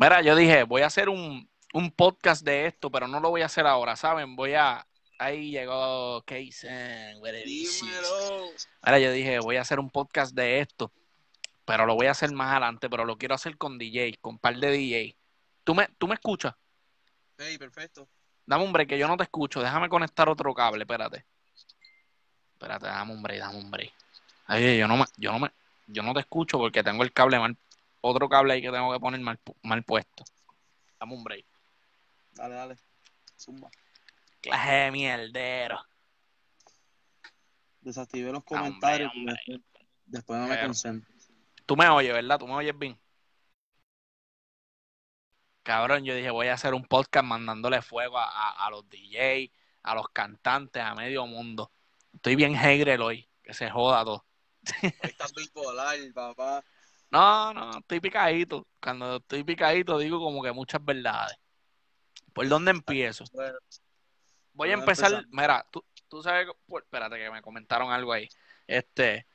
Mira, yo dije, voy a hacer un, un podcast de esto, pero no lo voy a hacer ahora, ¿saben? Voy a... Ahí llegó. Dímelo. Mira, yo dije, voy a hacer un podcast de esto, pero lo voy a hacer más adelante, pero lo quiero hacer con DJ, con par de DJ. ¿Tú me, ¿Tú me escuchas? Hey, perfecto. Dame un break, que yo no te escucho. Déjame conectar otro cable, espérate. Espérate, dame un break, dame un break. Ay, yo no me, yo no me, yo no te escucho porque tengo el cable mal, otro cable ahí que tengo que poner mal, mal puesto. Dame un break. Dale, dale. Zumba. Clase de mierdero. Desactivé los comentarios. hombre. después, no me concentro. Tú me oyes, ¿verdad? Tú me oyes bien. Cabrón, yo dije, voy a hacer un podcast mandándole fuego a, a- a los DJ, a los cantantes, a medio mundo. Estoy bien hater hoy, que se joda todo. Hoy estás bipolar, papá. No, no, estoy picadito. Cuando estoy picadito digo como que muchas verdades. ¿Por dónde empiezo? Bueno, Voy a ¿Por dónde empezar, mira, tú, tú sabes, por- espérate que me comentaron algo ahí. Este,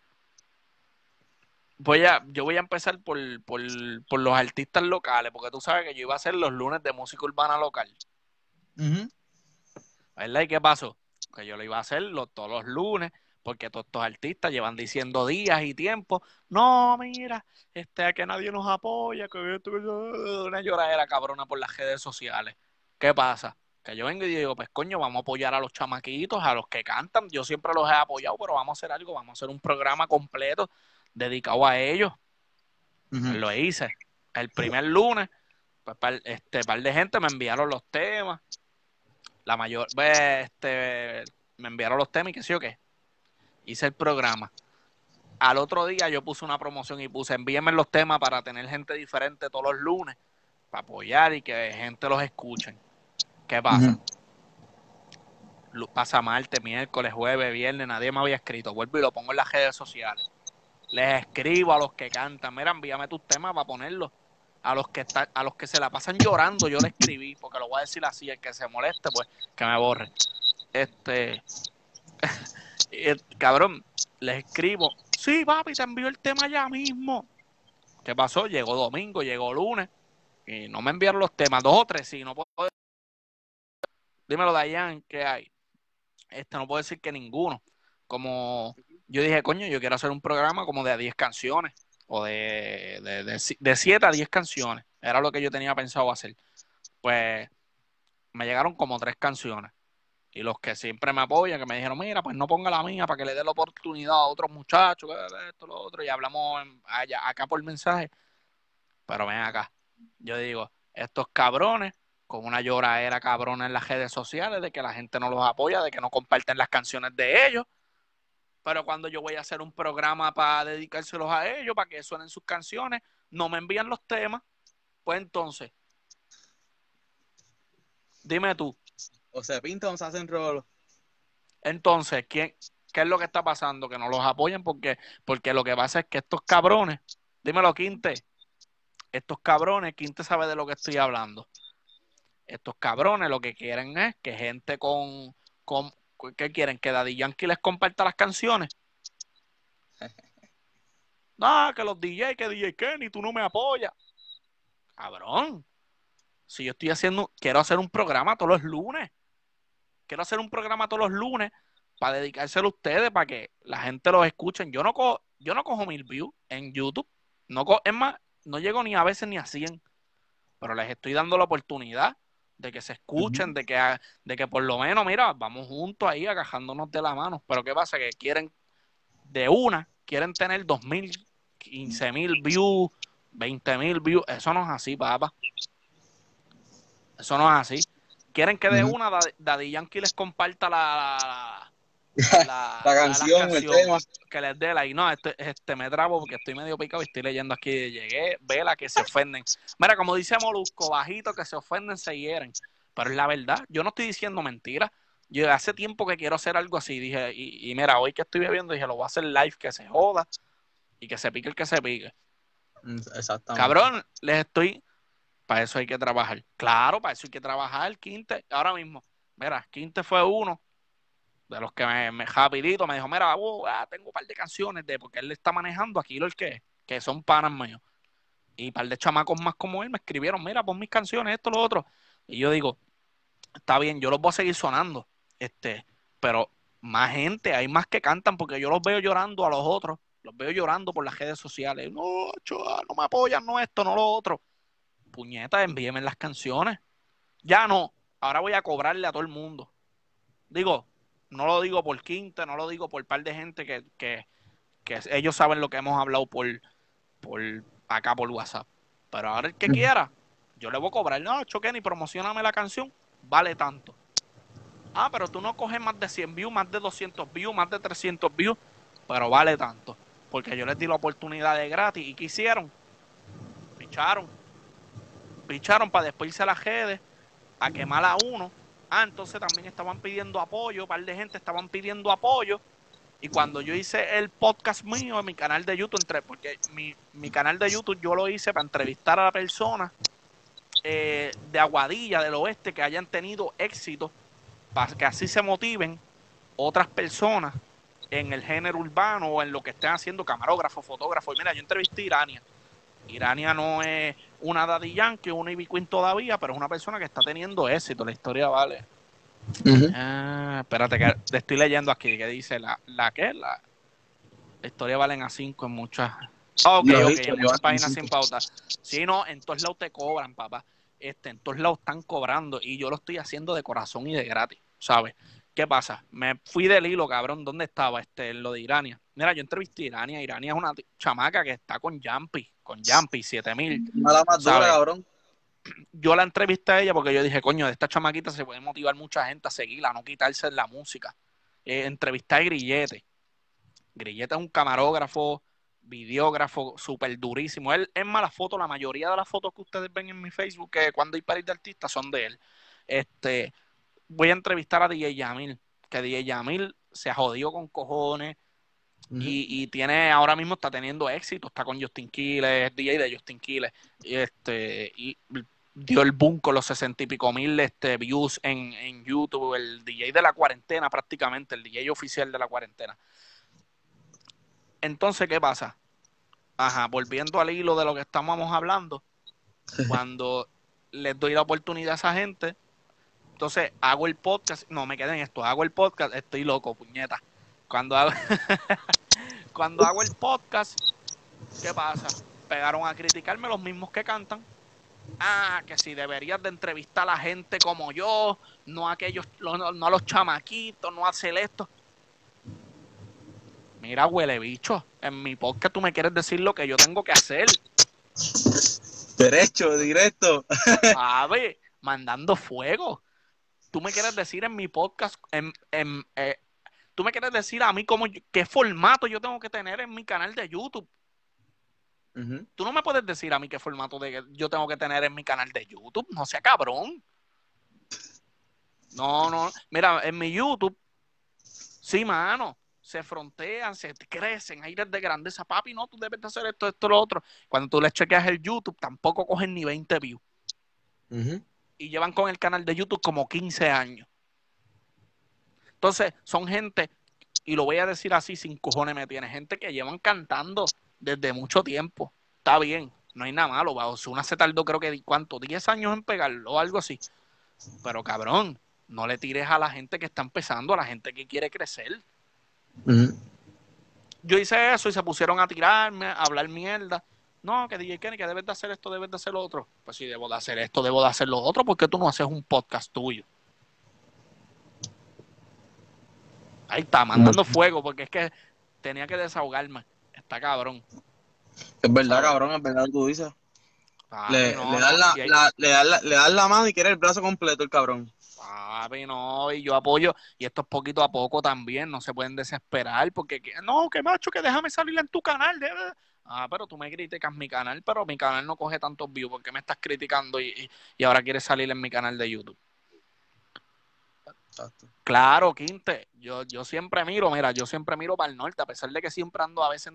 voy a, yo voy a empezar por, por, por los artistas locales, porque tú sabes que yo iba a hacer los lunes de música urbana local, ujú. ¿verdad? ¿Y qué pasó? Que yo lo iba a hacer los- todos los lunes, porque todos estos artistas llevan diciendo días y tiempo, no, mira, este, que nadie nos apoya, que esto, que eso", una lloradera cabrona por las redes sociales. ¿Qué pasa? Que yo vengo y digo, pues coño, vamos a apoyar a los chamaquitos, a los que cantan. Yo siempre los he apoyado, pero vamos a hacer algo, vamos a hacer un programa completo dedicado a ellos. Lo hice. El primer lunes, pues par, este par de gente me enviaron los temas. La mayor, pues, este, me enviaron los temas y qué sé yo qué. Hice el programa. Al otro día yo puse una promoción y puse envíenme los temas para tener gente diferente todos los lunes, para apoyar y que gente los escuchen. ¿Qué pasa? Lu- Pasa martes, miércoles, jueves, viernes, nadie me había escrito. Vuelvo y lo pongo en las redes sociales. Les escribo a los que cantan, mira, envíame tus temas para ponerlos. A los que están, a los que se la pasan llorando, yo le escribí, porque lo voy a decir así, el que se moleste, pues, que me borre. Este eh, cabrón, les escribo, sí, papi, te envío el tema ya mismo. ¿Qué pasó? Llegó domingo, llegó lunes, y no me enviaron los temas, dos o tres, sí, no puedo Dímelo, Dayan, ¿qué hay? Este, no puedo decir que ninguno. Como yo dije, coño, yo quiero hacer un programa como de a 10 canciones, o de, de, de, si- de 7 a 10 canciones. Era lo que yo tenía pensado hacer. Pues me llegaron como tres canciones. Y los que siempre me apoyan, que me dijeron, mira, pues no ponga la mía para que le dé la oportunidad a otros muchachos, esto, lo otro, y hablamos allá, acá por mensaje. Pero ven acá. Yo digo, estos cabrones, con una lloradera cabrona en las redes sociales, de que la gente no los apoya, de que no comparten las canciones de ellos. Pero cuando yo voy a hacer un programa para dedicárselos a ellos, para que suenen sus canciones, no me envían los temas. Pues entonces, dime tú, O se pinta o se hacen rolo. Entonces, ¿quién, ¿qué es lo que está pasando? Que no los apoyan porque, porque lo que pasa es que estos cabrones, dímelo, Quinte, estos cabrones, Quinte sabe de lo que estoy hablando. Estos cabrones lo que quieren es que gente con, con ¿qué quieren? Que Daddy Yankee les comparta las canciones. No, que los DJ, que DJ Kenny, tú no me apoyas. Cabrón. Si yo estoy haciendo, quiero hacer un programa todos los lunes. Quiero hacer un programa todos los lunes para dedicárselo a ustedes, para que la gente los escuche. Yo no cojo, yo no cojo mil views en YouTube. No co- es más, no llego ni a veces ni a 100. Pero les estoy dando la oportunidad de que se escuchen, de que, de que por lo menos, mira, vamos juntos ahí agajándonos de la mano. Pero ¿qué pasa? Que quieren de una, quieren tener dos mil, quince mil views, veinte mil views. Eso no es así, papá. Eso no es así. Quieren que de una Daddy- Yankee les comparta la, la, la- La la canción, el tema. que les dé la y no, este, este me trabo porque estoy medio picado y estoy leyendo aquí, llegué, vela que se ofenden. Mira, como dice Molusco, bajito que se ofenden, se hieren. Pero es la verdad, yo no estoy diciendo mentiras. Yo hace tiempo que quiero hacer algo así, dije, y, y mira, hoy que estoy bebiendo, dije, lo voy a hacer live, que se joda, y que se pique el que se pique. Mm, Exactamente. Cabrón, les estoy. Para eso hay que trabajar. Claro, para eso hay que trabajar. Quinte, ahora mismo. Mira, Quinte fue uno de los que me, me rapidito me dijo: Mira, uh, ah, tengo un par de canciones de porque él está manejando aquí lo que que son panas míos. Y un par de chamacos más como él me escribieron, mira, pon mis canciones, esto, lo otro. Y yo digo, está bien, yo los voy a seguir sonando, este, pero más gente, hay más que cantan porque yo los veo llorando a los otros, los veo llorando por las redes sociales. No, choa, no me apoyan, no esto, no lo otro. Puñeta, envíenme las canciones. Ya no, ahora voy a cobrarle a todo el mundo. Digo, no lo digo por quinta, no lo digo por par de gente que, que, que ellos saben lo que hemos hablado por, por acá por WhatsApp. Pero ahora el que quiera, yo le voy a cobrar. No, ni promocioname la canción, vale tanto. Ah, pero tú no coges más de 100 views, más de 200 views, más de 300 views, pero vale tanto. Porque yo les di la oportunidad de gratis y quisieron. Picharon. Picharon para después irse a las redes a quemar a uno. Ah, entonces también estaban pidiendo apoyo, un par de gente estaban pidiendo apoyo. Y cuando yo hice el podcast mío en mi canal de YouTube, entre, porque mi, mi canal de YouTube yo lo hice para entrevistar a la persona eh, de Aguadilla, del oeste, que hayan tenido éxito para que así se motiven otras personas en el género urbano o en lo que estén haciendo camarógrafo, fotógrafo. Y mira, yo entrevisté a Irania. Irania no es una Daddy Yankee, una Ivy Queen todavía, pero es una persona que está teniendo éxito. La historia vale. ah, espérate, que estoy leyendo aquí que dice la, la que la, la historia valen a 5 en muchas. ok, ok, en muchas páginas sin pauta. Si no, en todos lados te cobran, papá. Este, en todos lados están cobrando y yo lo estoy haciendo de corazón y de gratis. ¿sabes? ¿Qué pasa? Me fui del hilo, cabrón. ¿Dónde estaba este, lo de Irania? Mira, yo entrevisté a Irania. Irania es una chamaca que está con Jumpy, con Jumpy, 7000. Mala más cabrón. Yo la entrevisté a ella porque yo dije, coño, de esta chamaquita se puede motivar mucha gente a seguirla, a no quitarse la música. Eh, entrevisté a Grillete. Grillete es un camarógrafo, videógrafo, súper durísimo. Él es mala foto, la mayoría de las fotos que ustedes ven en mi Facebook, que cuando hay paris de artistas, son de él. Este, voy a entrevistar a DJ Yamil, que DJ Yamil se jodió con cojones y, tiene, ahora mismo está teniendo éxito, está con Justin Quiles, DJ de Justin Quiles, y este, y dio el boom con los sesenta y pico mil este, views en, en YouTube, el DJ de la cuarentena prácticamente, el DJ oficial de la cuarentena. Entonces, ¿qué pasa? Ajá, volviendo al hilo de lo que estamos hablando, cuando les doy la oportunidad a esa gente, entonces hago el podcast, no me queden esto, hago el podcast, estoy loco, puñeta. Cuando hago, cuando hago el podcast, ¿qué pasa? Pegaron a criticarme los mismos que cantan. Ah, que si deberías de entrevistar a la gente como yo, no a aquellos, no, a los chamaquitos, no a hacer esto. Mira, huele bicho, en mi podcast tú me quieres decir lo que yo tengo que hacer. Derecho, directo. A ver, mandando fuego tú me quieres decir en mi podcast, en, eh, tú me quieres decir a mí cómo, qué formato yo tengo que tener en mi canal de YouTube. Tú no me puedes decir a mí qué formato de, yo tengo que tener en mi canal de YouTube. No sea cabrón. No, no. Mira, en mi YouTube, sí, mano, se frontean, se crecen, aires de grandeza. Papi, no, tú debes de hacer esto, esto, lo otro. Cuando tú le chequeas el YouTube, tampoco cogen ni 20 views y llevan con el canal de YouTube como 15 años. Entonces, son gente, y lo voy a decir así, sin cojones me tiene, gente que llevan cantando desde mucho tiempo. Está bien, no hay nada malo. una se tardó creo que, ¿cuánto? 10 años en pegarlo o algo así. Pero cabrón, no le tires a la gente que está empezando, a la gente que quiere crecer. Yo hice eso y se pusieron a tirarme, a hablar mierda no, que DJ Kenny, que debes de hacer esto, debes de hacer lo otro. Pues si debo de hacer esto, debo de hacer lo otro, ¿por qué tú no haces un podcast tuyo? Ahí está, mandando fuego, porque es que tenía que desahogarme. Está cabrón. Es verdad, cabrón, es verdad, tú dices. le, das la, le, das la, mano y quiere el brazo completo el cabrón. Papi, no, y yo apoyo, y esto es poquito a poco también, no se pueden desesperar, porque no, que macho, que déjame salir en tu canal, debe, Ah, pero tú me criticas mi canal, pero mi canal no coge tantos views. porque me estás criticando y, ahora quieres salir en mi canal de YouTube? Claro, Quinte, yo, yo siempre miro, mira, yo siempre miro para el norte, a pesar de que siempre ando a veces,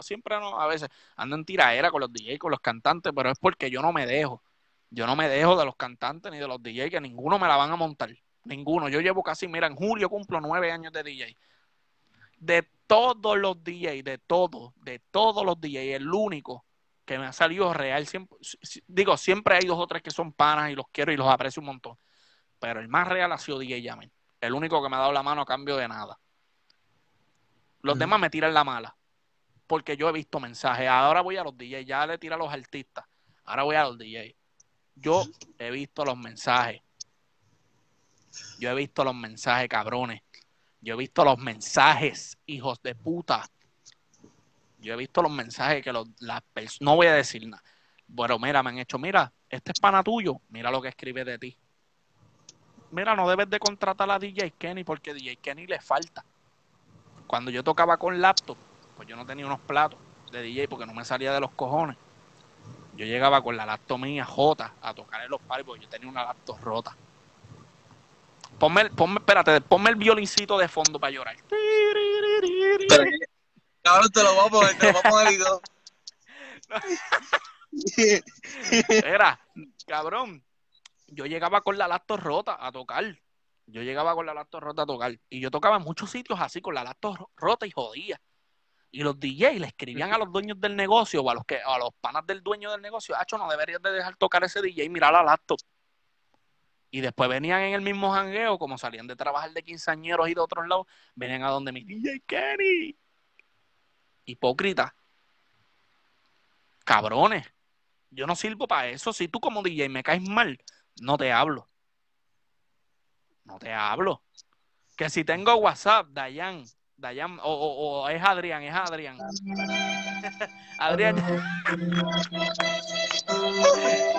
siempre no, a veces ando en tiraera con los DJs, con los cantantes, pero es porque yo no me dejo. Yo no me dejo de los cantantes ni de los DJs, que ninguno me la van a montar. Ninguno. Yo llevo casi, mira, en julio cumplo nueve años de DJ. De todos los DJs, de todos, de todos los DJs, el único que me ha salido real. Siempre, digo, siempre hay dos o tres que son panas y los quiero y los aprecio un montón. Pero el más real ha sido DJ Yamen. El único que me ha dado la mano a cambio de nada. Los demás me tiran la mala. Porque yo he visto mensajes. Ahora voy a los DJs. Ya le tira a los artistas. Ahora voy a los DJs. Yo he visto los mensajes. Yo he visto los mensajes, cabrones. Yo he visto los mensajes, hijos de puta. Yo he visto los mensajes que los, las no voy a decir nada. Bueno, mira, me han hecho, mira, este es pana tuyo, mira lo que escribe de ti. Mira, no debes de contratar a DJ Kenny porque DJ Kenny le falta. Cuando yo tocaba con laptop, pues yo no tenía unos platos de DJ porque no me salía de los cojones. Yo llegaba con la laptop mía J a tocar en los pares porque yo tenía una laptop rota. Ponme, ponme, espérate, ponme el violincito de fondo para llorar. cabrón, te lo voy a poner, te lo voy a poner y todo. Era, cabrón, yo llegaba con la laptop rota a tocar. Yo llegaba con la laptop rota a tocar. Y yo tocaba en muchos sitios así con la laptop rota y jodía. Y los DJs le escribían a los dueños del negocio o a los que a los panas del dueño del negocio, Hacho, no deberías de dejar tocar ese DJ y mirar la laptop. Y después venían en el mismo jangueo, como salían de trabajar de quinceañeros y de otros lados, venían a donde mi DJ Kenny. Hipócrita. Cabrones. Yo no sirvo para eso. Si tú como DJ me caes mal, no te hablo. No te hablo. Que si tengo WhatsApp, Dayan, Dayan, o, es Adrián, es Adrián. Adrián.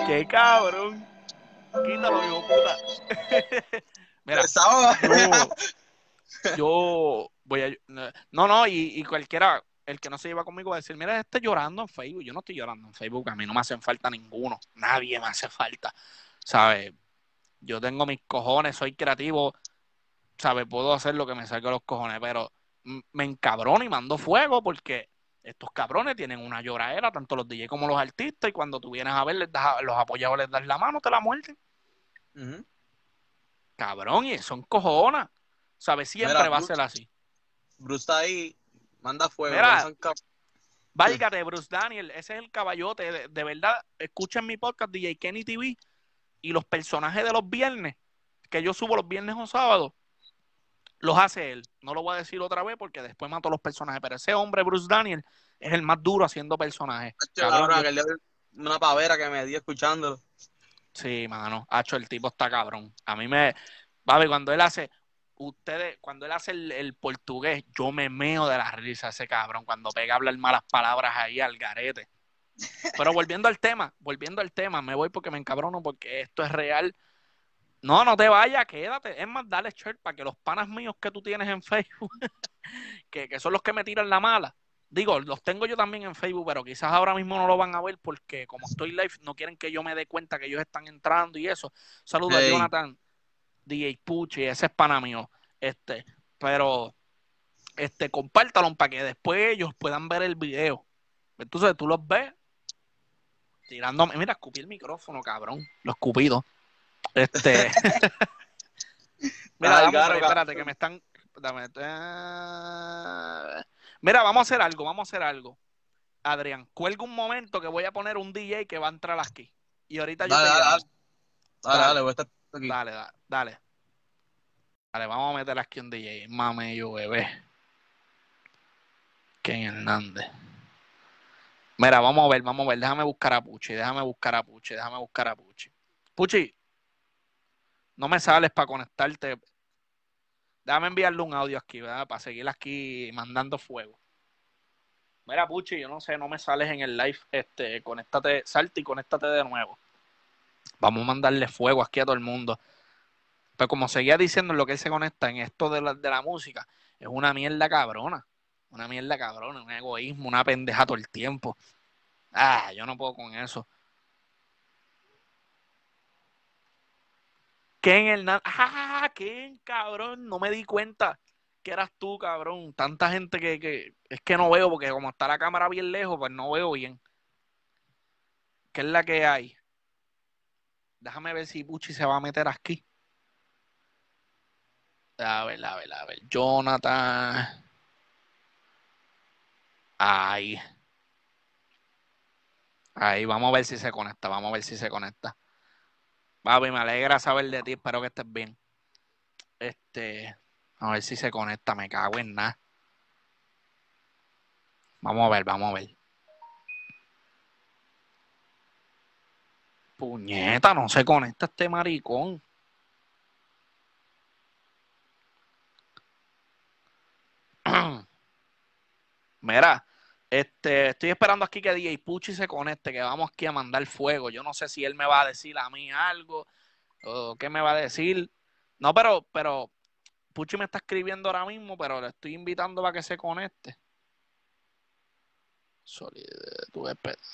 Qué cabrón. Quítalo, hijo puta. Mira, yo, voy a. No, no, y, cualquiera, el que no se lleva conmigo va a decir, mira, este llorando en Facebook. Yo no estoy llorando en Facebook, a mí no me hacen falta ninguno. Nadie me hace falta. ¿Sabes? Yo tengo mis cojones, soy creativo. ¿Sabes? Puedo hacer lo que me salga los cojones, pero me encabrono y mando fuego porque estos cabrones tienen una lloradera, tanto los DJ como los artistas, y cuando tú vienes a ver, los apoyados les das la mano, te la muerden. Cabrón, y son cojonas. ¿Sabes? Siempre va a ser así. Bruce está ahí, manda fuego. válgate, Bruce Daniel, ese es el caballote. De, verdad, escuchen mi podcast DJ Kenny TV y los personajes de los viernes, que yo subo los viernes o sábados, los hace él. No lo voy a decir otra vez porque después mato los personajes. Pero ese hombre, Bruce Daniel, es el más duro haciendo personajes. una pavera que me di escuchándolo. Sí, mano. Hacho, el tipo está cabrón. A mí me. ver, cuando él hace. Ustedes, cuando él hace el, portugués, yo me meo de la risa ese cabrón. Cuando pega a hablar malas palabras ahí al garete. Pero volviendo al tema, volviendo al tema, me voy porque me encabrono porque esto es real. No, no te vayas, quédate. Es más, dale shirt para que los panas míos que tú tienes en Facebook, que, que son los que me tiran la mala, Digo, los tengo yo también en Facebook, pero quizás ahora mismo no lo van a ver porque como estoy live, no quieren que yo me dé cuenta que ellos están entrando y eso. Saludos a Jonathan, DJ Pucci, ese es pana mío. Este, pero este, compártalo para que después ellos puedan ver el video. Entonces tú los ves tirándome. Mira, escupí el micrófono, cabrón. Lo escupido. Este. Mira, espérate, que me están. Dame, Mira, vamos a hacer algo, vamos a hacer algo. Adrián, cuelga un momento que voy a poner un DJ que va a entrar aquí. Y ahorita yo dale, te dale, dale, dale, voy a estar aquí. Dale, dale, dale. vamos a meter aquí un DJ. Mame yo, bebé. Ken Hernández. Mira, vamos a ver, vamos a ver. Déjame buscar a Puchi, déjame buscar a Puchi, déjame buscar a Puchi. Puchi, no me sales para conectarte Déjame enviarle un audio aquí, ¿verdad? Para seguir aquí mandando fuego. Mira, Puchi, yo no sé, no me sales en el live. Este, conéctate, salte y conéctate de nuevo. Vamos a mandarle fuego aquí a todo el mundo. Pero como seguía diciendo, lo que se conecta en esto de la, de la música, es una mierda cabrona. Una mierda cabrona, un egoísmo, una pendeja todo el tiempo. Ah, yo no puedo con eso. Ken Hernández. ¡Ah, Ken, cabrón! No me di cuenta que eras tú, cabrón. Tanta gente que, es que no veo, porque como está la cámara bien lejos, pues no veo bien. ¿Qué es la que hay? Déjame ver si Buchi se va a meter aquí. A ver, a ver, a ver. Jonathan. Ay. Ahí, vamos a ver si se conecta, vamos a ver si se conecta. Papi, me alegra saber de ti, espero que estés bien. Este, a ver si se conecta, me cago en nada. Vamos a ver, vamos a ver. Puñeta, no se conecta este maricón. Mira, este, estoy esperando aquí que DJ Puchi se conecte, que vamos aquí a mandar fuego. Yo no sé si él me va a decir a mí algo o qué me va a decir. No, pero, pero Puchi me está escribiendo ahora mismo, pero le estoy invitando para que se conecte.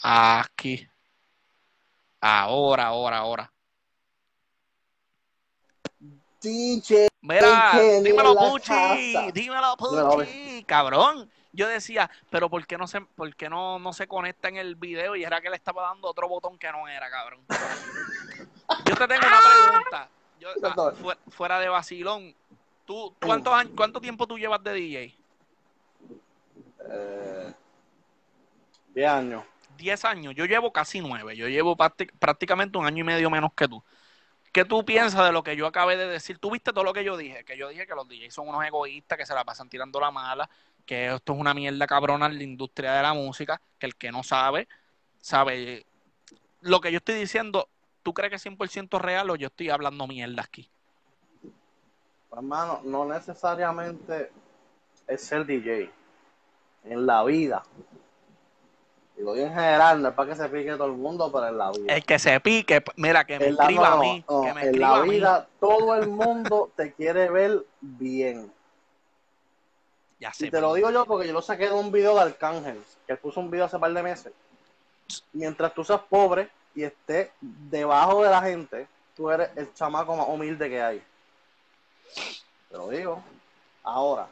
Aquí. Ahora, ahora, ahora. DJ. Mira, dímelo, Puchi. Dímelo, Puchi. Cabrón yo decía, pero ¿por qué no se, por qué no, no se conecta en el video? Y era que le estaba dando otro botón que no era, cabrón. Yo te tengo una pregunta. Ah, fuera de vacilón, ¿tú, cuántos años, ¿cuánto tiempo tú llevas de DJ? Eh, diez años. Diez años. Yo llevo casi nueve. Yo llevo prácticamente un año y medio menos que tú. ¿Qué tú piensas de lo que yo acabé de decir? ¿Tú viste todo lo que yo dije? Que yo dije que los DJs son unos egoístas que se la pasan tirando la mala, que esto es una mierda cabrona en la industria de la música, que el que no sabe, sabe. Lo que yo estoy diciendo, ¿tú crees que es 100% real o yo estoy hablando mierda aquí? Hermano, no necesariamente es ser DJ. En la vida. Y lo digo en general, no es para que se pique todo el mundo, pero en la vida. El que se pique, mira, que me escriba a mí. que me en la vida, todo el mundo te quiere ver bien y te lo digo yo porque yo lo saqué de un video de Arcángel, que él puso un video hace par de meses. Mientras tú seas pobre y estés debajo de la gente, tú eres el chamaco más humilde que hay. Te lo digo. Ahora,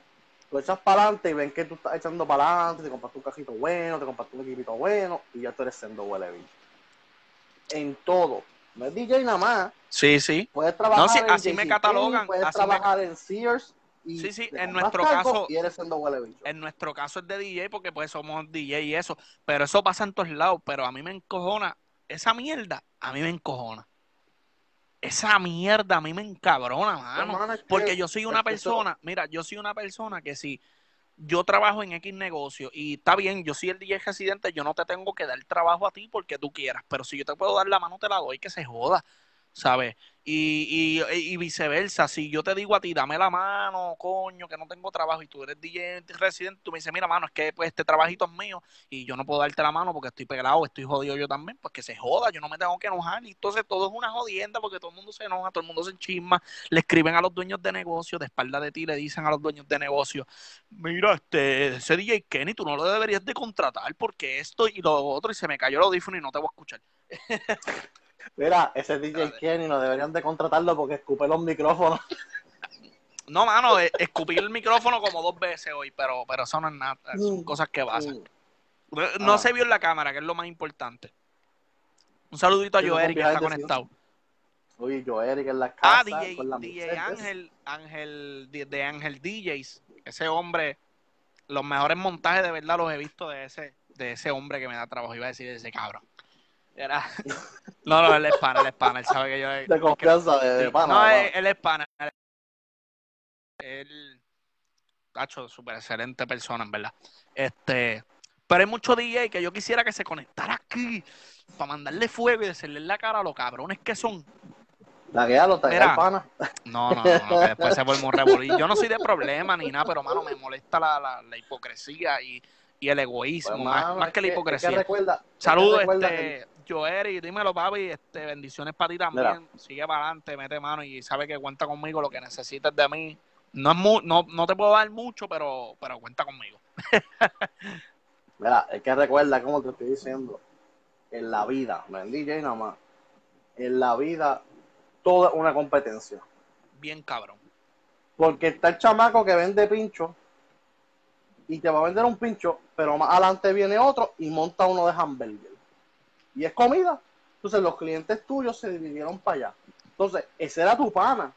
tú echas para adelante y ven que tú estás echando para adelante, te compras un cajito bueno, te compras un equipito bueno y ya tú eres siendo huele En todo. No es DJ nada más. Sí, sí. Puedes trabajar no, sí, así me catalogan. Puedes trabajar en Sears sí, sí, en nuestro caso. En nuestro caso es de DJ porque pues somos DJ y eso. Pero eso pasa en todos lados. Pero a mí me encojona. Esa mierda, a mí me encojona. Esa mierda a mí me encabrona, mano. porque yo soy una persona, mira, yo soy una persona que si yo trabajo en X negocio y está bien, yo soy el DJ residente, yo no te tengo que dar trabajo a ti porque tú quieras, pero si yo te puedo dar la mano, te la doy, que se joda. ¿Sabes? Y, y, viceversa, si yo te digo a ti, dame la mano, coño, que no tengo trabajo, y tú eres DJ residente, tú me dices, mira, mano, es que pues este trabajito es mío y yo no puedo darte la mano porque estoy pegado, estoy jodido yo también, pues que se joda, yo no me tengo que enojar. Y entonces todo es una jodienda porque todo el mundo se enoja, todo el mundo se enchisma, le escriben a los dueños de negocio, de espalda de ti, le dicen a los dueños de negocio, mira, este, ese DJ Kenny, tú no lo deberías de contratar porque esto y lo otro, y se me cayó el audífono y no te voy a escuchar. Mira, ese DJ Kenny no deberían de contratarlo porque escupe los micrófonos. No, mano, eh, escupí el micrófono como dos veces hoy, pero, pero eso no es nada, son mm. cosas que pasan. Mm. No ah. se vio en la cámara, que es lo más importante. Un saludito a Joeri que está conectado. Uy, Joeri que es la casa. Ah, DJ, DJ Ángel, Ángel, de, Ángel DJs. Ese hombre, los mejores montajes de verdad los he visto de ese, de ese hombre que me da trabajo. Iba a decir de ese cabrón. No, no, él es pana, él es pana, él sabe que yo... De confianza, de, pana. No, él, es pana. Él, ha hecho súper excelente persona, en verdad. Este, pero hay muchos DJ que yo quisiera que se conectara aquí para mandarle fuego y decirle en la cara a los cabrones que son. La que ya lo está pana. No, no, no, que después se vuelve un revolver. Yo no soy de problema ni nada, pero mano, me molesta la, la, la hipocresía y, y el egoísmo, pues, más, que la hipocresía. Saludos, este, Joeri, dímelo, papi. Este, bendiciones para ti también. Sigue para adelante, mete mano y sabe que cuenta conmigo lo que necesites de mí. No, es no, no te puedo dar mucho, pero, pero cuenta conmigo. Mira, es que recuerda, como te estoy diciendo, en la vida, no en DJ nada más, en la vida, toda una competencia. Bien cabrón. Porque está el chamaco que vende pincho y te va a vender un pincho, pero más adelante viene otro y monta uno de hamburger y es comida. Entonces los clientes tuyos se dividieron para allá. Entonces, ese era tu pana.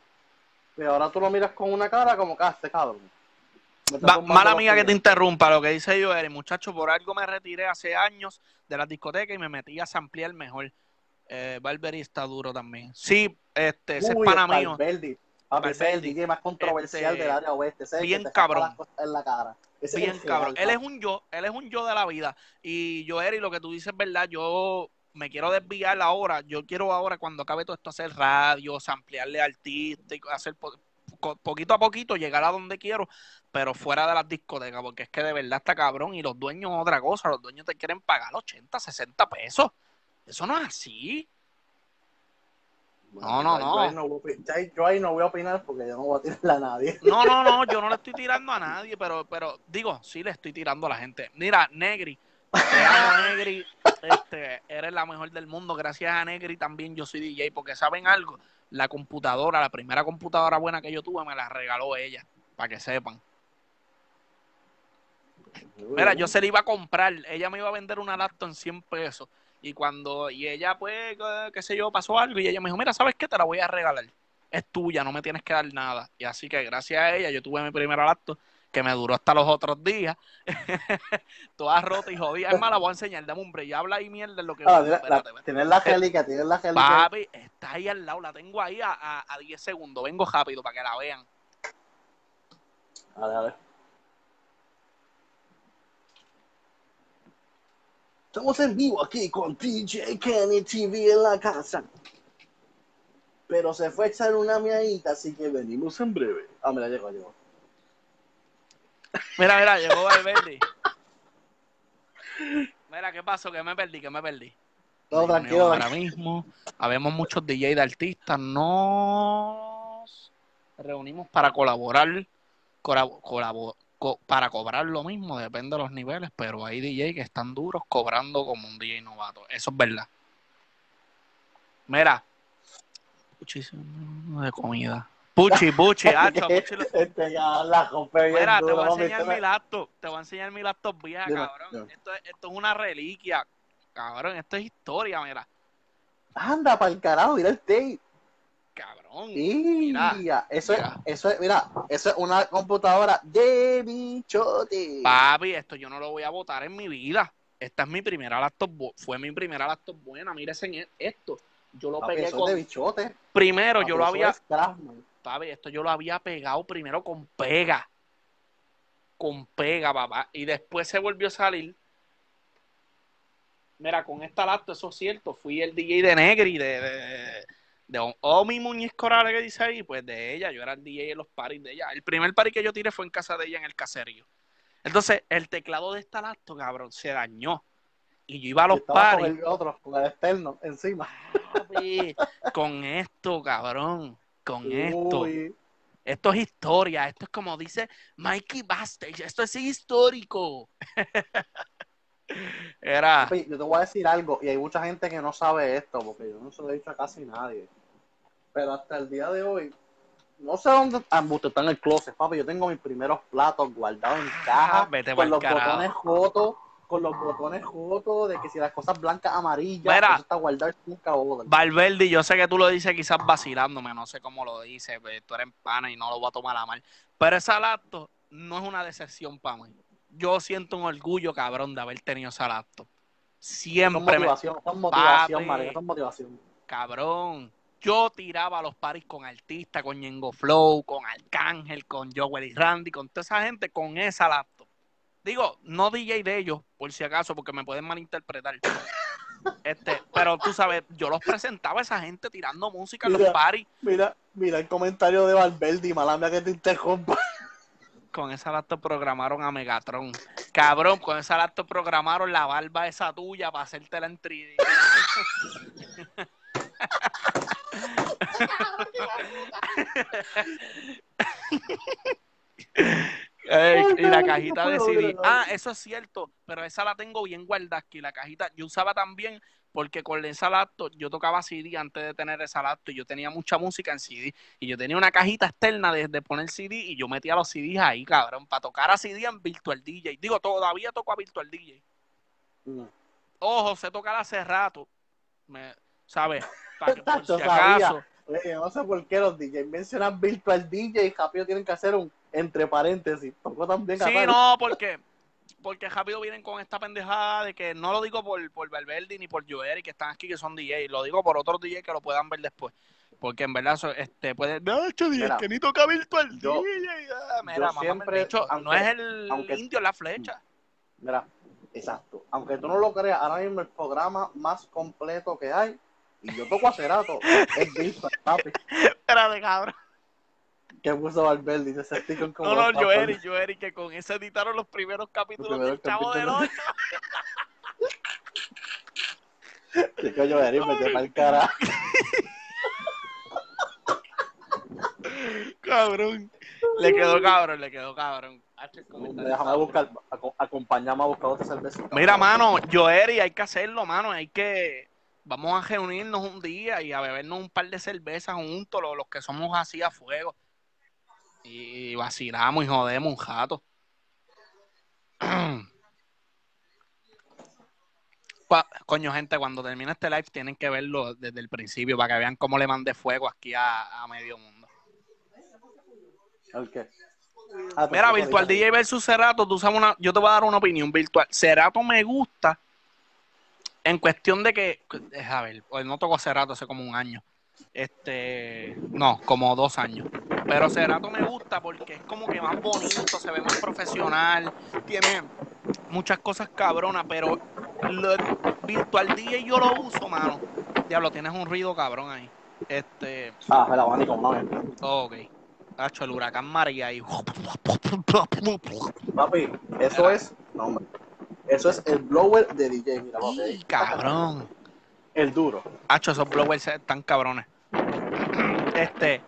Pero ahora tú lo miras con una cara como que ah, este cabrón. mala amiga que te interrumpa lo que dice yo, eres muchacho, por algo me retiré hace años de la discoteca y me metí a ampliar mejor. Eh, Valverde está duro también. Sí, este, ese es pana mío. Valverde, DJ más controversial del área oeste. bien cabrón. En la cara. Bien cabrón. Él es un yo, él es un yo de la vida. Y yo, Eri, lo que tú dices es verdad. Yo me quiero desviar ahora. Yo quiero ahora, cuando acabe todo esto, hacer radio, ampliarle artistas, hacer poquito a poquito llegar a donde quiero, pero fuera de las discotecas, porque es que de verdad está cabrón y los dueños otra cosa, los dueños te quieren pagar 80, 60 pesos. Eso no es así. No, no, no. Yo ahí, no voy a opinar porque yo no voy a tirarle a nadie. No, no, no, yo no le estoy tirando a nadie, pero, pero digo, sí le estoy tirando a la gente. Mira, Negri, Negri, este, eres la mejor del mundo. Gracias a Negri también yo soy DJ, porque saben algo, la computadora, la primera computadora buena que yo tuve, me la regaló ella, para que sepan. Mira, yo se la iba a comprar, ella me iba a vender una laptop en 100 pesos y cuando, y ella, pues, qué sé yo, pasó algo y ella me dijo, mira, ¿sabes qué? Te la voy a regalar. Es tuya, no me tienes que dar nada. Y así que gracias a ella yo tuve mi primera laptop que me duró hasta los otros días. Toda rota y jodida. Es más, la voy a enseñar, dame un break. Habla ahí mierda de lo que... Ah, tienes la gélica, tienes la gélica. Papi, está ahí al lado, la tengo ahí a, a, 10 segundos. Vengo rápido para que la vean. A ver, a ver. Estamos en vivo aquí con DJ Kenny TV en la casa. Pero se fue a echar una miadita, así que venimos en breve. Ah, me la llegó, llegó. Mira, mira, llegó Valverde. Mira, ¿qué pasó? Que me perdí, que me perdí. Todo tranquilo. Ahora mismo, habemos muchos DJ de artistas. Nos reunimos para colaborar, para cobrar lo mismo, depende de los niveles, pero hay DJ que están duros cobrando como un DJ novato. Eso es verdad. Mira, muchísimo de comida. Puchi, puchi, hacho, puchi. Este Mira, te voy a enseñar mi laptop, te voy a enseñar mi laptop vieja, cabrón. Esto, es, esto es una reliquia, cabrón, esto es historia, mira. Anda, para el carajo, mira el tape cabrón. mira, eso, Es, eso es, mira, eso es una computadora de bichote. Papi, esto yo no lo voy a votar en mi vida. Esta es mi primera laptop, fue mi primera laptop buena. Mírese esto. Yo lo pegué con. De bichote. Primero, yo lo había. Papi, esto yo lo había pegado primero con pega. Con pega, papá. Y después se volvió a salir. Mira, con esta laptop, eso es cierto. Fui el DJ de Negri, de de Omi Muñiz Corales que dice ahí, pues de ella, yo era el DJ en los paris de ella. El primer party que yo tiré fue en casa de ella en el caserío. Entonces, el teclado de esta laptop, cabrón, se dañó. Y yo iba a los paris. Con el otro, con el externo, encima. con esto, cabrón. Con esto. Esto es historia. Esto es como dice Mikey Bastage. Esto es histórico. Era. Yo te voy a decir algo, y hay mucha gente que no sabe esto, porque yo no se lo he dicho a casi nadie. Pero hasta el día de hoy, no sé dónde ah, está en el closet, papi. Yo tengo mis primeros platos guardados en caja, ah, con los botones jotos, con los botones jotos, de que si las cosas blancas, amarillas, eso está guardado nunca Valverde, yo sé que tú lo dices quizás vacilándome, no sé cómo lo dices, pues, tú eres pana y no lo voy a tomar a mal. Pero esa laptop no es una decepción para mí. Yo siento un orgullo, cabrón, de haber tenido esa laptop. Siempre. motivación, motivación, motivación. Cabrón yo tiraba a los paris con artistas, con Yengo Flow, con Arcángel, con Joel y Randy, con toda esa gente con esa laptop. Digo, no DJ de ellos, por si acaso, porque me pueden malinterpretar. Este, pero tú sabes, yo los presentaba a esa gente tirando música en los paris. Mira, mira el comentario de Valverde, malambia que te interrumpa. Con esa laptop programaron a Megatron. Cabrón, con esa laptop programaron la barba esa tuya para hacértela en 3D. y la cajita de CD. Ah, eso es cierto, pero esa la tengo bien guardada aquí. La cajita, yo usaba también porque con esa laptop yo tocaba CD antes de tener esa laptop. Yo tenía mucha música en CD y yo tenía una cajita externa de, poner CD y yo metía los CDs ahí, cabrón, para tocar a CD en Virtual DJ. Digo, todavía toco a Virtual DJ. Mm. Ojo, sé tocar hace rato. Me, ¿Sabes? Para si acaso. No sé por qué los DJs mencionan Virtual DJ y rápido tienen que hacer un entre paréntesis. Tocó también Sí, no, porque porque rápido vienen con esta pendejada de que no lo digo por, por Valverde ni por Joeri que están aquí que son DJ, lo digo por otros DJ que lo puedan ver después. Porque en verdad este puede. No, DJ, que ni toca virtual yo, DJ. Ah, mira, siempre, no es el indio la flecha. Mira, exacto. Aunque tú no lo creas, ahora mismo el programa más completo que hay, y yo toco a Cerato, es virtual, papi. Espérate, cabrón. ¿Qué puso Valverde? Dice ese sticker como. No, no, Joeri, Joeri, que con eso editaron los primeros capítulos del Chavo del Ocho. Chico, Joeri, me el cara. cabrón. Le quedó cabrón, le quedó cabrón. Déjame buscar, acompañame a buscar otra cerveza. Mira, mano, Joeri, hay que hacerlo, mano. Hay que. Vamos a reunirnos un día y a bebernos un par de cervezas juntos, los que somos así a fuego y vacilamos y jodemos un jato. Coño, gente, cuando termine este live tienen que verlo desde el principio para que vean cómo le mandé fuego aquí a, medio mundo. Ah, Mira, Virtual DJ versus Cerato, tú sabes una, yo te voy a dar una opinión virtual. Cerato me gusta en cuestión de que, a ver, pues no toco Cerato hace como un año. Este, no, como dos años. Pero Cerato me gusta porque es como que más bonito, se ve más profesional, tiene muchas cosas cabronas, pero lo, Virtual DJ yo lo uso, mano. Diablo, tienes un ruido cabrón ahí. Este. Ah, el abanico, no. ok. Hacho, el huracán María y. Papi, eso es. No, hombre. Eso es el blower de DJ, mira, cabrón. El duro. Hacho, esos blowers están cabrones. Este.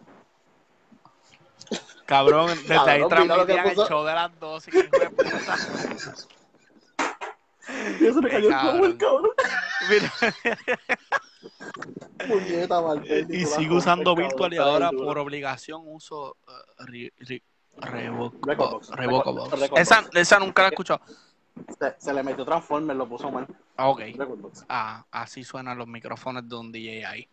Cabrón, desde ahí transmitían el show de las 12. Que hijo de puta. Y eso me cayó el cabrón. cabrón. Mira. Puñeta, y sigo usando Virtual y ahora por obligación uso uh, Revocabox. Esa, esa nunca la he escuchado. Se, se, le metió Transformer, lo puso mal. Ah, ok. Ah, así suenan los micrófonos de un DJ ahí.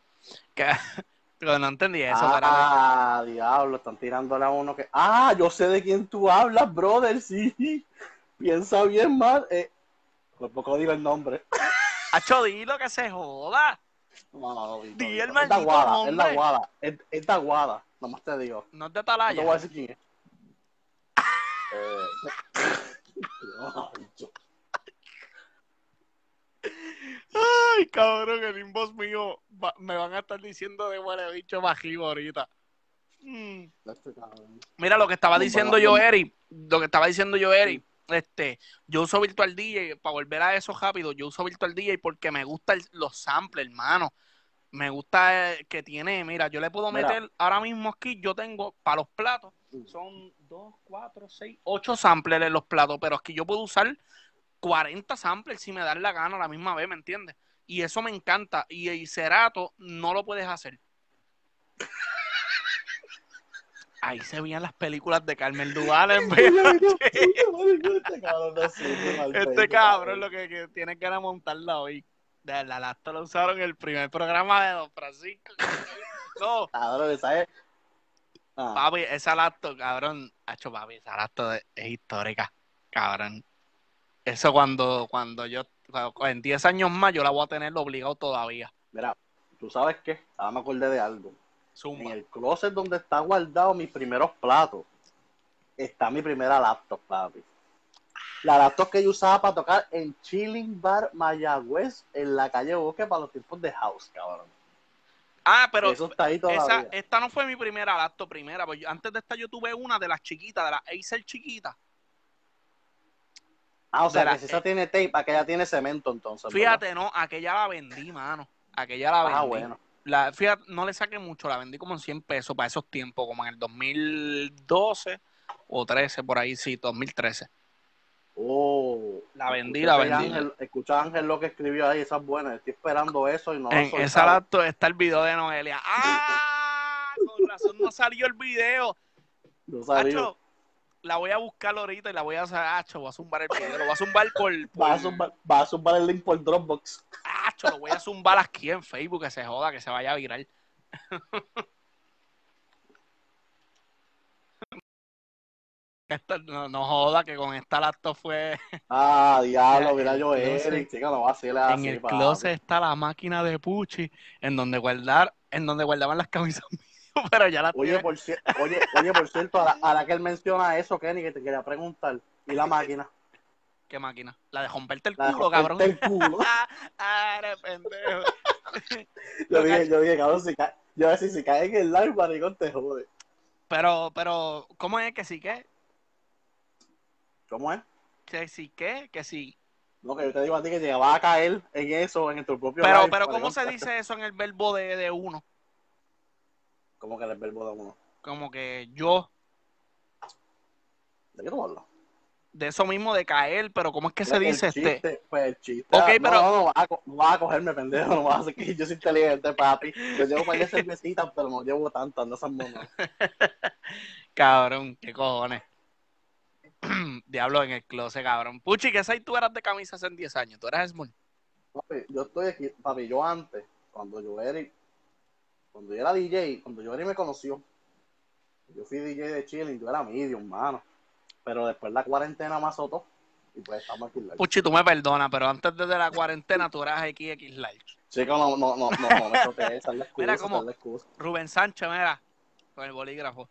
Que, pero no entendí eso. Ah, diablo, están tirándole a uno que. Ah, yo sé de quién tú hablas, brother, sí. Piensa bien mal. Eh, por poco digo el nombre. Hacho, dilo que se joda. No, no, no, Di el maldito es la guada, Es la guada, es, es la guada, nomás te digo. No es de Talaya. No te voy a decir quién es. eh, Ay, cabrón, el inbox mío me van a estar diciendo de bicho bajivo ahorita. Mm. Mira lo que estaba diciendo yo, Eri. Lo que estaba diciendo yo, Eri. Este, yo uso Virtual DJ, para volver a eso rápido, yo uso Virtual DJ porque me gustan los samples, hermano. Me gusta que tiene, mira, yo le puedo meter, ahora mismo aquí yo tengo para los platos, mm. son 2, 4, 6, 8 samples en los platos, pero aquí yo puedo usar 40 samples si me dan la gana a la misma vez, ¿me entiendes? Y eso me encanta. Y el Cerato no lo puedes hacer. Ahí se veían las películas de Carmen Duval en vez Este cabrón lo que, tiene que era montarla hoy. De la lata lo usaron en el primer programa de Don Francisco. No. Cabrón, esa es. Ah. Papi, esa lacto, cabrón. Hacho, papi, esa lacto es histórica. Cabrón. Eso cuando, cuando yo, en 10 años más, yo la voy a tener obligado todavía. Mira, tú sabes qué, ahora me acordé de algo. En el closet donde está guardado mis primeros platos, está mi primera laptop, papi. La laptop que yo usaba para tocar en Chilling Bar Mayagüez, en la calle Bosque, para los tiempos de house, cabrón. Ah, pero Eso está ahí esa, esta no fue mi primera laptop primera, porque antes de esta yo tuve una de las chiquitas, de las Acer chiquitas Ah, o sea, que si esa tiene tape, aquella tiene cemento entonces. Fíjate, no, aquella la vendí, mano. Aquella la ah, vendí. Ah, bueno. La, fíjate, no le saqué mucho, la vendí como en 100 pesos para esos tiempos, como en el 2012 o 13, por ahí, sí, 2013. Oh. La vendí, la vendí. Ángel, escucha Ángel lo que escribió ahí, esa es buena. Estoy esperando eso y no En esa laptop está el video de Noelia. ¡Ah! Con razón no salió el video. No salió la voy a buscar ahorita y la voy a hacer. Acho, voy a zumbar el video. Lo voy a zumbar por. Va, a zumbar, va a zumbar el link por Dropbox. Acho, lo voy a zumbar aquí en Facebook, que se joda, que se vaya a no, no, joda que con esta laptop fue. Ah, diablo, mira yo Eric, chica, no va a ser así. En el closet está la máquina de Puchi, en donde guardar, en donde guardaban las camisas mías, pero ya la oye, por oye, oye, por cierto, a la, que él menciona eso, Kenny, que te quería preguntar, ¿y la máquina? ¿Qué máquina? La de romperte el culo, cabrón. el culo. ah, pendejo. yo dije, yo dije, cabrón, si cae, yo a decir, si cae en el live, maricón, te jode. Pero, pero, ¿cómo es que sí que? ¿Cómo es? Que sí que, que sí. No, que yo te digo a ti que te va a caer en eso, en tu propio Pero, pero, ¿cómo se dice eso en el verbo de, de uno? ¿Cómo que en el verbo de uno? Como que yo. ¿De qué tú hablas? de eso mismo de caer, pero ¿cómo es que se dice este? Pues el chiste. Ok, pero. No, no, no, vas a, cogerme, pendejo, no vas a hacer que yo soy inteligente, papi. Yo llevo de cervecitas, pero no llevo tantas, no esas monas. cabrón, qué cojones. Diablo en el closet, cabrón. Puchi, ¿qué sabes tú eras de camisa hace 10 años? ¿Tú eras small? Papi, yo estoy aquí, papi, yo antes, cuando yo era, cuando yo era DJ, cuando yo era y me conoció, yo fui DJ de Chile y yo era medium, mano pero después la cuarentena más otro y pues estamos aquí. Puchi, tú me perdonas, pero antes de la cuarentena tú eras XX Live. Chico, no, no, no, no, no, eso que es, la Mira como Rubén Sánchez, mira, con el bolígrafo.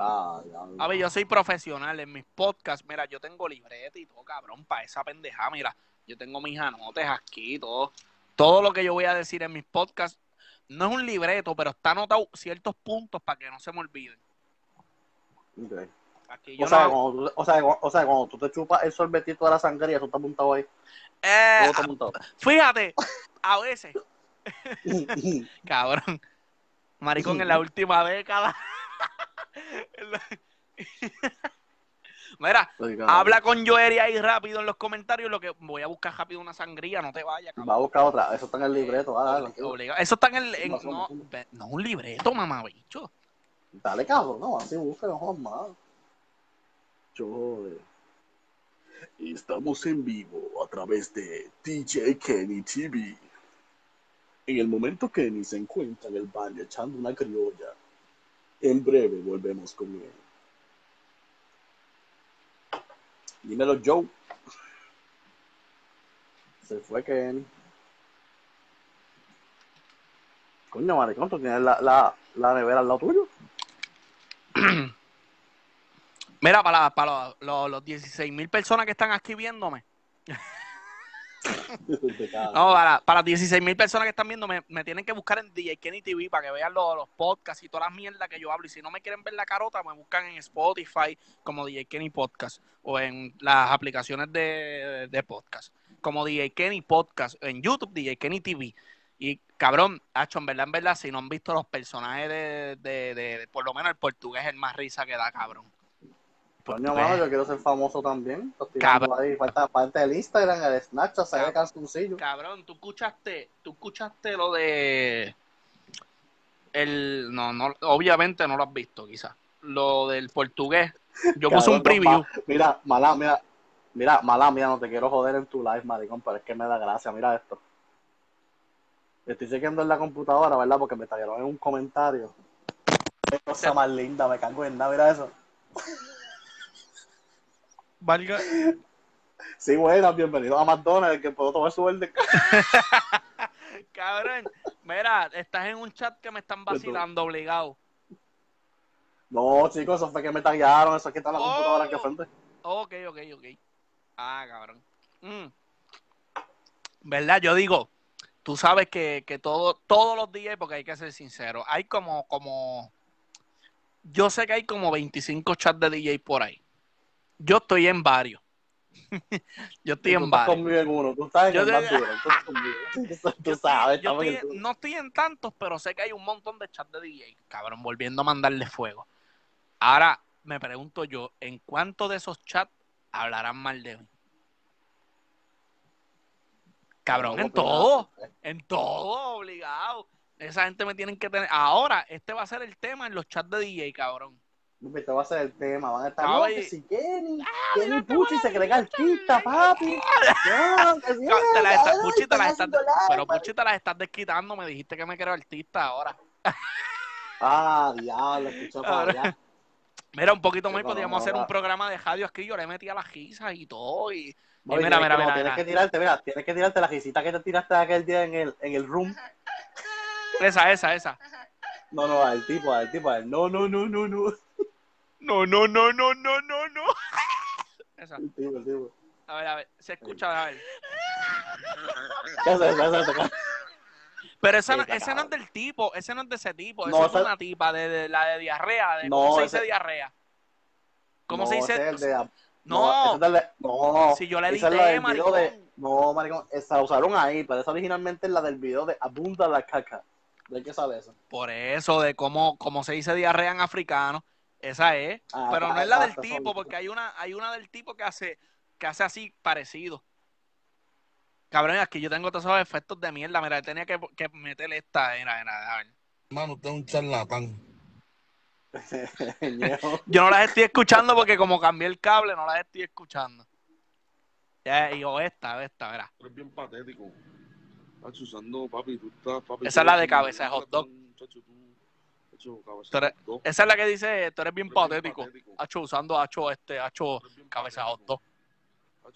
Ah, A ver, yo soy profesional en mis podcasts. Mira, yo tengo libreta y todo, cabrón, para esa pendeja. Mira, yo tengo mis anotes aquí, todo. Todo lo que yo voy a decir en mis podcasts no es un libreto, pero está anotado ciertos puntos para que no se me olviden. Okay o, sea, cuando tú, o, sea, o sea, cuando tú te chupas el sorbetito de la sangría, eso está apuntado ahí. Eh, fíjate, a veces. Cabrón. Maricón, en la última década. Mira, habla con Joery ahí rápido en los comentarios. Lo que voy a buscar rápido una sangría, no te vayas. Va a buscar otra. Eso está en el libreto. Eso está en el. no, no, un libreto, mamá, bicho. Dale, cabrón, no, así busca, no más. Estamos en vivo a través de DJ Kenny TV. En el momento Kenny se encuentra en el baño echando una criolla, en breve volvemos con él. Dímelo, Joe. Se fue Kenny. Coño, maricón, ¿tú tienes la, la, la nevera al lado tuyo? Mira, para, para los, los, 16 mil personas que están aquí viéndome. no, para, para 16 mil personas que están viéndome, me tienen que buscar en DJ Kenny TV para que vean los, los podcasts y todas las mierdas que yo hablo. Y si no me quieren ver la carota, me buscan en Spotify como DJ Kenny Podcast o en las aplicaciones de, de podcast como DJ Kenny Podcast, en YouTube DJ Kenny TV. Y cabrón, Hacho, en verdad, en verdad, si no han visto los personajes de, de, de por lo menos el portugués es el más risa que da, cabrón. Coño, mano, yo quiero ser famoso también. Cabrón. Ahí. Falta parte del Instagram, el Snapchat, se ve calzoncillo. Cabrón, tú escuchaste, tú escuchaste lo de. El. No, no, obviamente no lo has visto, quizás. Lo del portugués. Yo puse un preview. mira, mala, mira. Mira, mala mía, no te quiero joder en tu live, maricón, pero es que me da gracia. Mira esto. Estoy chequeando en la computadora, ¿verdad? Porque me tallaron en un comentario. Qué cosa más linda, me cago en nada, mira eso. Valga. Sí, buenas, bienvenido a McDonald's, que puedo tomar su verde. Cabrón, mira, estás en un chat que me están vacilando obligado. No, chicos, eso fue que me tallaron, eso aquí está la computadora aquí frente. Ok, ok, ok. Ah, cabrón. Mm. ¿Verdad? Yo digo, tú sabes que, que todo, todos los días, porque hay que ser sincero, hay como, como, yo sé que hay como 25 chats de DJ por ahí. Yo estoy en varios. yo estoy en varios. Conmigo en uno. Tú estás en el Tú, sabes. Yo no estoy en tantos, pero sé que hay un montón de chats de DJ, cabrón, volviendo a mandarle fuego. Ahora me pregunto yo, ¿en cuántos de esos chats hablarán mal de mí? Cabrón, en todo, en todo, obligado. Esa gente me tienen que tener. Ahora, este va a ser el tema en los chats de DJ, cabrón. Este va a ser el tema, van a estar no, que si Kenny, ah, Kenny Puchi se cree artista, papi. Puchi te las estás, pero Puchi te las estás desquitando, me dijiste que me creo artista ahora. ah, diablo, escuchó para allá. Mira, un poquito más podríamos hacer un programa de radio aquí. Yo le metía las risas y todo. Y, mira, mira, mira, Tienes que tirarte, mira, tienes que tirarte la risita que te tiraste aquel día en el, en el room. Esa, esa, esa. No, no, al tipo, al tipo, al no, no, no, no, no. No, no, no, no, no, no, no. Esa. El tipo, el tipo. A ver, a ver, se escucha, a ver. Pero esa, ese no es del tipo, ese no es de ese tipo, no, esa es una tipa de, la de diarrea, de cómo se dice diarrea. ¿Cómo se dice? no, no, si yo le dije maricón. De, no, maricón, esa usaron ahí, pero esa originalmente es la del video de Abunda la caca. ¿De qué sabe eso? Por eso, de cómo, cómo se dice diarrea en africano, esa es. Ah, pero no es la del tipo, porque hay una, hay una del tipo que hace, que hace así parecido. Cabrón, es que yo tengo todos esos efectos de mierda. Mira, tenía que, que meterle esta. Mira, mira, a ver. Mano, usted es un charlatán. yo no las estoy escuchando porque como cambié el cable, no las estoy escuchando. Ya, y o esta, esta, verá. Es bien patético. Estás usando, papi, tú estás, papi. Esa es la de cabeza hot dog. Esa es la que dice, tú eres bien patético. Hacho usando hacho este, hacho cabeza hot dog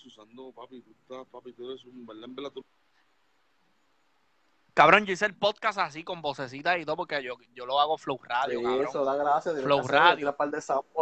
usando, papi, tú estás, papi, tú eres un, ¿verdad? En verdad, tú... Cabrón, yo hice el podcast así con vocecitas y todo porque yo, yo lo hago Flow Radio, sí, cabrón. eso da gracias. Flow Radio. Una par de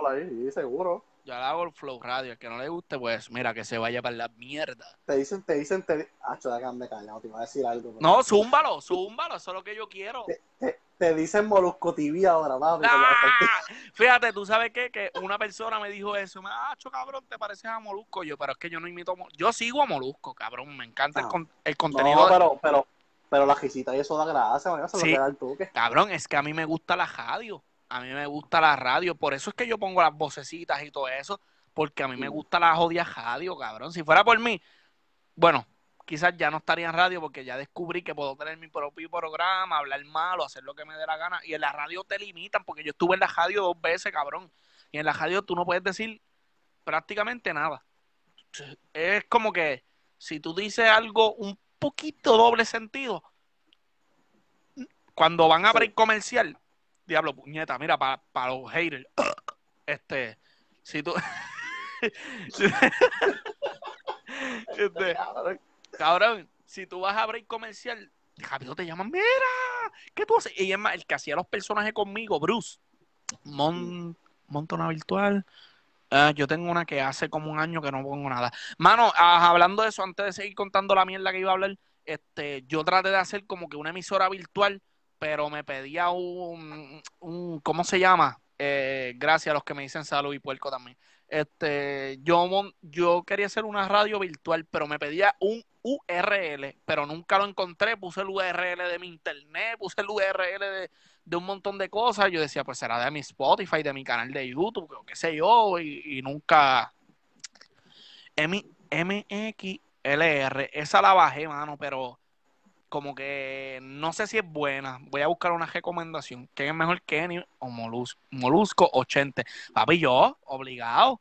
ahí, sí, seguro. Yo le hago el Flow Radio. El que no le guste, pues mira, que se vaya para la mierda. Te dicen, te dicen, te... Ah, déjame callado, te iba a decir algo. No, zúmbalo, zúmbalo, eso es lo que yo quiero. Te, dicen Molusco TV ahora, papi. ¡Ah! Fíjate, tú sabes qué? que una persona me dijo eso. Me ah, cabrón, te pareces a Molusco. Yo, pero es que yo no imito Yo sigo a Molusco, cabrón. Me encanta el, ah. el, contenido. No, pero, pero, pero la gisita y eso da gracia, me sí. lo Cabrón, es que a mí me gusta la radio. A mí me gusta la radio. Por eso es que yo pongo las vocecitas y todo eso. Porque a mí me gusta la jodia radio, cabrón. Si fuera por mí, bueno, quizás ya no estaría en radio porque ya descubrí que puedo tener mi propio programa, hablar malo, hacer lo que me dé la gana. Y en la radio te limitan porque yo estuve en la radio dos veces, cabrón. Y en la radio tú no puedes decir prácticamente nada. Es como que si tú dices algo un poquito doble sentido, cuando van a abrir comercial, diablo, puñeta, mira, para los haters, este, si tú... este, cabrón, si tú vas a abrir comercial, rápido te llaman, mira, ¿qué tú haces? Y es más, el que hacía los personajes conmigo, Bruce, Mon, Montona Virtual, ah, yo tengo una que hace como un año que no pongo nada. Mano, ah, hablando de eso, antes de seguir contando la mierda que iba a hablar, este, yo traté de hacer como que una emisora virtual, pero me pedía un, un ¿cómo se llama? Eh, gracias a los que me dicen salud y puerco también. Este, yo, yo quería hacer una radio virtual, pero me pedía un URL, pero nunca lo encontré. Puse el URL de mi internet, puse el URL de, de un montón de cosas. Yo decía, pues será de mi Spotify, de mi canal de YouTube, o qué sé yo, y, y nunca. MXLR, esa la bajé, mano, pero como que no sé si es buena. Voy a buscar una recomendación. ¿Quién es mejor Kenny o Molusco? Molusco 80. Papi, yo, obligado.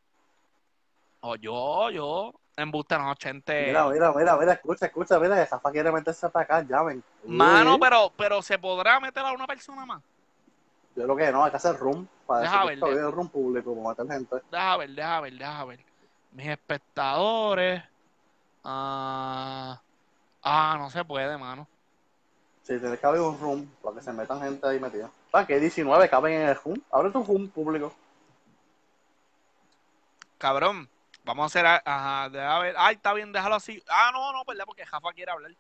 O yo, yo, en busca no 80. Mira, mira, mira, mira, escucha, escucha, mira, esa quiere meterse para acá, llamen. Mano, pero, pero ¿se podrá meter a una persona más? Yo creo que no, hay que hacer room. Para deja ver, deja, room público, para meter gente. Deja ver, deja ver, deja ver. Mis espectadores. Ah. Ah, no se puede, mano. Sí, tiene que haber un room para que se metan gente ahí metida. ¿Para que 19 caben en el room? Abre tu room público. Cabrón, vamos a hacer. Ajá, déjame ver. Ay, está bien, déjalo así. Ah, no, no, ¿verdad? Porque Jafa quiere hablar.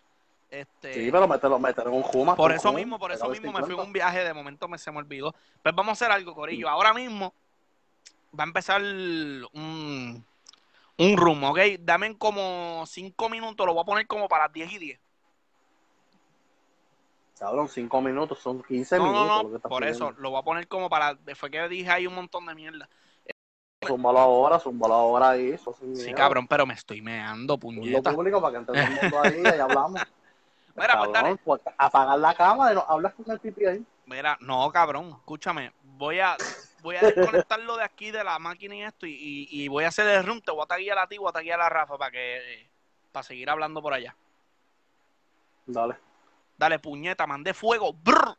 Este, sí, pero mételo, mételo en un room. Por eso mismo, por eso mismo me fui en un viaje. De momento me se me olvidó. Pues vamos a hacer algo, Corillo. Ahora mismo va a empezar un, un room, ¿ok? Dame como 5 minutos, lo voy a poner como para las 10 y 10. Cabrón, 5 minutos, son 15 minutos. No, no, por eso, lo voy a poner como para. Después que dije ahí un montón de mierda. Zúmbalo ahora, zúmbalo ahora ahí. Eso sí, cabrón, pero me estoy meando, puñeta. Lo público para que entre el mundo ahí y hablamos. Mira, pues cabrón, pues, apagar la cámara y no hablas con el pipi ahí. Mira, no, cabrón, escúchame. Voy a voy a desconectarlo de aquí de la máquina y esto y, voy a hacer el room, te voy a taguear a ti, voy a taguear a la Rafa para que para seguir hablando por allá. Dale. Dale, puñeta, mandé fuego. Brr.